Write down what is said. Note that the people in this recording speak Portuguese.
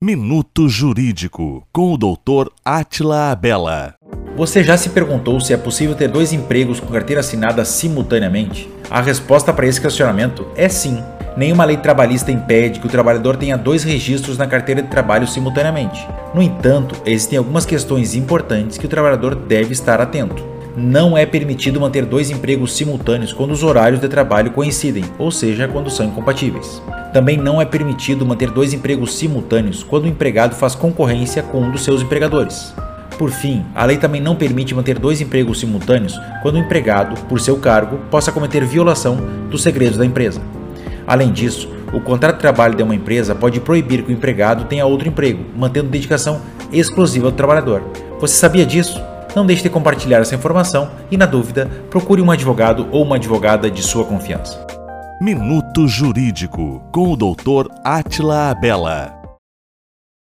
Minuto Jurídico com o Dr. Atila Abela. Você já se perguntou se é possível ter dois empregos com carteira assinada simultaneamente? A resposta para esse questionamento é sim. Nenhuma lei trabalhista impede que o trabalhador tenha dois registros na carteira de trabalho simultaneamente. No entanto, existem algumas questões importantes que o trabalhador deve estar atento não é permitido manter dois empregos simultâneos quando os horários de trabalho coincidem, ou seja, quando são incompatíveis. Também não é permitido manter dois empregos simultâneos quando o empregado faz concorrência com um dos seus empregadores. Por fim, a lei também não permite manter dois empregos simultâneos quando o empregado, por seu cargo, possa cometer violação dos segredos da empresa. Além disso, o contrato de trabalho de uma empresa pode proibir que o empregado tenha outro emprego, mantendo dedicação exclusiva do trabalhador. Você sabia disso? Não deixe de compartilhar essa informação e, na dúvida, procure um advogado ou uma advogada de sua confiança. Minuto Jurídico com o Dr. Atila Abela.